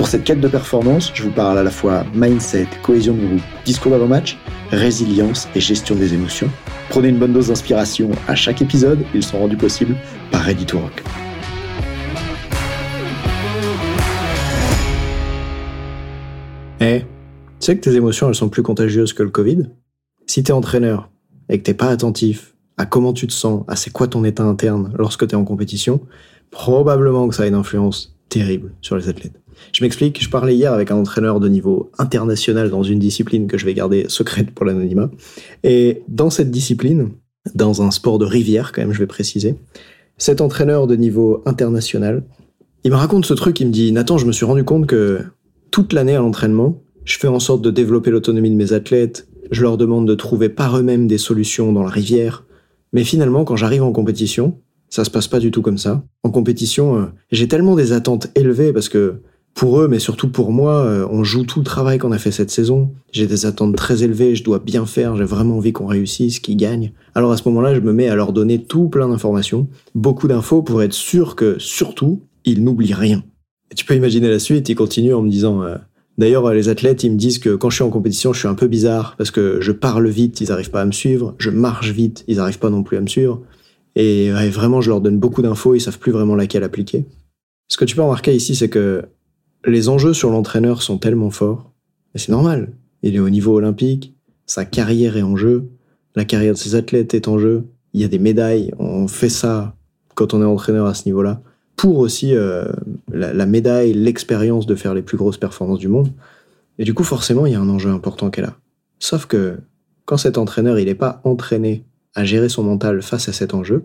Pour cette quête de performance, je vous parle à la fois mindset, cohésion de groupe, discours d'avant-match, résilience et gestion des émotions. Prenez une bonne dose d'inspiration à chaque épisode, ils sont rendus possibles par Ready to Rock. Eh, tu sais que tes émotions, elles sont plus contagieuses que le Covid? Si t'es entraîneur et que t'es pas attentif à comment tu te sens, à c'est quoi ton état interne lorsque t'es en compétition, probablement que ça a une influence terrible sur les athlètes. Je m'explique, je parlais hier avec un entraîneur de niveau international dans une discipline que je vais garder secrète pour l'anonymat. Et dans cette discipline, dans un sport de rivière quand même, je vais préciser, cet entraîneur de niveau international, il me raconte ce truc, il me dit, Nathan, je me suis rendu compte que toute l'année à l'entraînement, je fais en sorte de développer l'autonomie de mes athlètes, je leur demande de trouver par eux-mêmes des solutions dans la rivière, mais finalement, quand j'arrive en compétition, ça se passe pas du tout comme ça. En compétition, euh, j'ai tellement des attentes élevées parce que pour eux, mais surtout pour moi, euh, on joue tout le travail qu'on a fait cette saison. J'ai des attentes très élevées, je dois bien faire, j'ai vraiment envie qu'on réussisse, qu'ils gagnent. Alors à ce moment-là, je me mets à leur donner tout plein d'informations, beaucoup d'infos pour être sûr que, surtout, ils n'oublient rien. Et tu peux imaginer la suite, il continue en me disant... Euh, d'ailleurs, les athlètes, ils me disent que quand je suis en compétition, je suis un peu bizarre parce que je parle vite, ils n'arrivent pas à me suivre. Je marche vite, ils n'arrivent pas non plus à me suivre. Et vraiment, je leur donne beaucoup d'infos, ils savent plus vraiment laquelle appliquer. Ce que tu peux remarquer ici, c'est que les enjeux sur l'entraîneur sont tellement forts, et c'est normal. Il est au niveau olympique, sa carrière est en jeu, la carrière de ses athlètes est en jeu, il y a des médailles, on fait ça quand on est entraîneur à ce niveau-là, pour aussi euh, la, la, médaille, l'expérience de faire les plus grosses performances du monde. Et du coup, forcément, il y a un enjeu important qu'elle a. Sauf que quand cet entraîneur, il n'est pas entraîné à gérer son mental face à cet enjeu,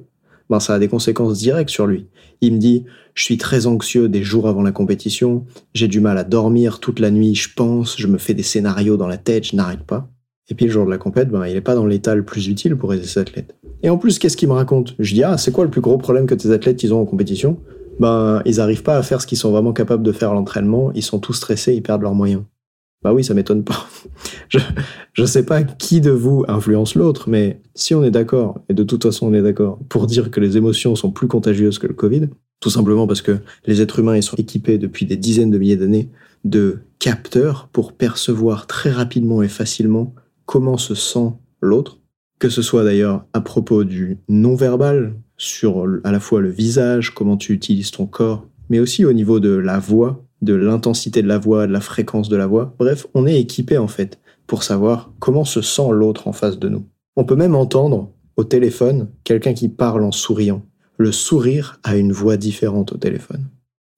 ben ça a des conséquences directes sur lui. Il me dit, je suis très anxieux des jours avant la compétition, j'ai du mal à dormir toute la nuit, je pense, je me fais des scénarios dans la tête, je n'arrête pas. Et puis le jour de la compète, ben, il n'est pas dans l'état le plus utile pour aider ses athlètes. Et en plus, qu'est-ce qu'il me raconte? Je dis, ah, c'est quoi le plus gros problème que tes athlètes ils ont en compétition? Ben, ils n'arrivent pas à faire ce qu'ils sont vraiment capables de faire à l'entraînement, ils sont tous stressés, ils perdent leurs moyens. Bah oui, ça m'étonne pas. je, je sais pas qui de vous influence l'autre, mais si on est d'accord, et de toute façon on est d'accord, pour dire que les émotions sont plus contagieuses que le Covid, tout simplement parce que les êtres humains sont équipés depuis des dizaines de milliers d'années de capteurs pour percevoir très rapidement et facilement comment se sent l'autre, que ce soit d'ailleurs à propos du non-verbal, sur à la fois le visage, comment tu utilises ton corps, mais aussi au niveau de la voix, de l'intensité de la voix, de la fréquence de la voix. Bref, on est équipé en fait pour savoir comment se sent l'autre en face de nous. On peut même entendre au téléphone quelqu'un qui parle en souriant. Le sourire a une voix différente au téléphone.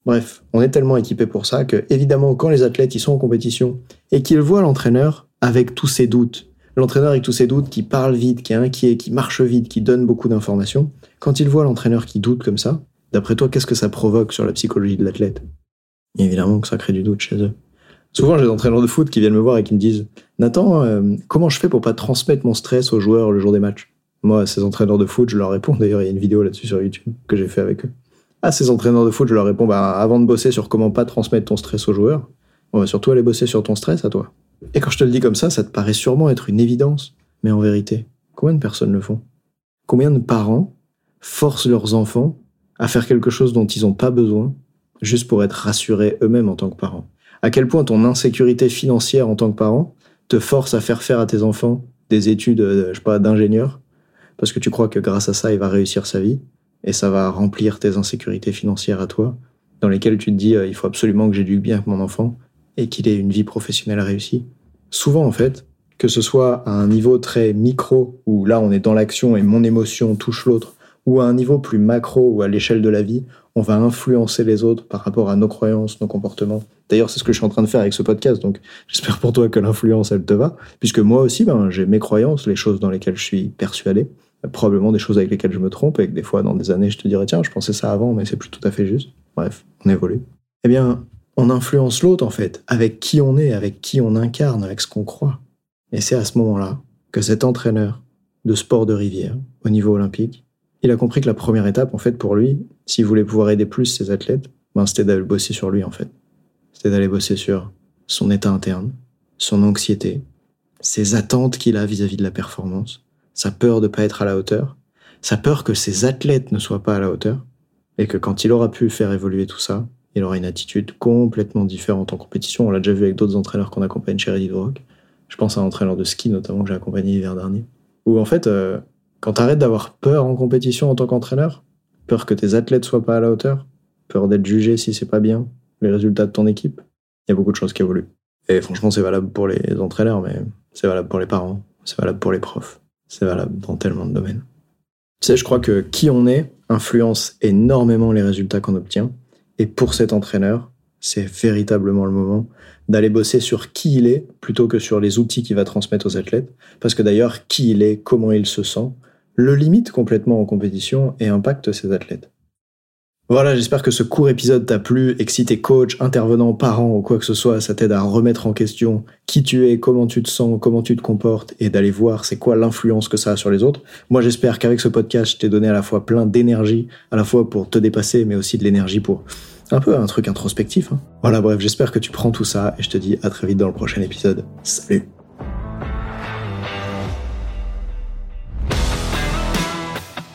Bref, on est tellement équipé pour ça que, évidemment, quand les athlètes ils sont en compétition et qu'ils voient l'entraîneur avec tous ses doutes, l'entraîneur avec tous ses doutes, qui parle vite, qui est inquiet, qui marche vite, qui donne beaucoup d'informations, quand ils voient l'entraîneur qui doute comme ça, d'après toi, qu'est-ce que ça provoque sur la psychologie de l'athlète? Évidemment que ça crée du doute chez eux. Souvent, j'ai des entraîneurs de foot qui viennent me voir et qui me disent Nathan, euh, comment je fais pour pas transmettre mon stress aux joueurs le jour des matchs? Moi, ces entraîneurs de foot, je leur réponds. D'ailleurs, il y a une vidéo là-dessus sur YouTube que j'ai fait avec eux. À ces entraîneurs de foot, je leur réponds bah, avant de bosser sur comment pas transmettre ton stress aux joueurs, on va surtout aller bosser sur ton stress à toi. Et quand je te le dis comme ça, ça te paraît sûrement être une évidence. Mais en vérité, combien de personnes le font? Combien de parents forcent leurs enfants à faire quelque chose dont ils n'ont pas besoin juste pour être rassurés eux-mêmes en tant que parents. À quel point ton insécurité financière en tant que parent te force à faire faire à tes enfants des études, euh, je pas, d'ingénieur, parce que tu crois que grâce à ça, il va réussir sa vie, et ça va remplir tes insécurités financières à toi, dans lesquelles tu te dis, euh, il faut absolument que j'éduque bien mon enfant, et qu'il ait une vie professionnelle réussie. Souvent, en fait, que ce soit à un niveau très micro, où là on est dans l'action et mon émotion touche l'autre, ou à un niveau plus macro ou à l'échelle de la vie, on va influencer les autres par rapport à nos croyances, nos comportements. D'ailleurs, c'est ce que je suis en train de faire avec ce podcast, donc j'espère pour toi que l'influence, elle te va, puisque moi aussi, ben, j'ai mes croyances, les choses dans lesquelles je suis persuadé, probablement des choses avec lesquelles je me trompe, et que des fois, dans des années, je te dirais, tiens, je pensais ça avant, mais c'est plus tout à fait juste. Bref, on évolue. Eh bien, on influence l'autre en fait, avec qui on est, avec qui on incarne, avec ce qu'on croit. Et c'est à ce moment-là que cet entraîneur de sport de rivière au niveau olympique, il a compris que la première étape en fait pour lui, s'il voulait pouvoir aider plus ses athlètes, ben, c'était d'aller bosser sur lui en fait. C'était d'aller bosser sur son état interne, son anxiété, ses attentes qu'il a vis-à-vis de la performance, sa peur de pas être à la hauteur, sa peur que ses athlètes ne soient pas à la hauteur, et que quand il aura pu faire évoluer tout ça, il aura une attitude complètement différente en compétition. On l'a déjà vu avec d'autres entraîneurs qu'on accompagne chez Ready Rock. Je pense à un entraîneur de ski notamment que j'ai accompagné l'hiver dernier. Où en fait, euh, quand tu arrêtes d'avoir peur en compétition en tant qu'entraîneur, peur que tes athlètes soient pas à la hauteur, peur d'être jugé si c'est pas bien, les résultats de ton équipe, il y a beaucoup de choses qui évoluent. Et franchement, c'est valable pour les entraîneurs, mais c'est valable pour les parents, c'est valable pour les profs, c'est valable dans tellement de domaines. Tu sais, je crois que qui on est influence énormément les résultats qu'on obtient. Et pour cet entraîneur, c'est véritablement le moment d'aller bosser sur qui il est plutôt que sur les outils qu'il va transmettre aux athlètes. Parce que d'ailleurs, qui il est, comment il se sent, le limite complètement en compétition et impacte ses athlètes. Voilà, j'espère que ce court épisode t'a plu et que si t'es coach, intervenant, parent ou quoi que ce soit, ça t'aide à remettre en question qui tu es, comment tu te sens, comment tu te comportes et d'aller voir c'est quoi l'influence que ça a sur les autres. Moi, j'espère qu'avec ce podcast, je t'ai donné à la fois plein d'énergie, à la fois pour te dépasser, mais aussi de l'énergie pour un peu un truc introspectif. Hein. Voilà, bref, j'espère que tu prends tout ça et je te dis à très vite dans le prochain épisode. Salut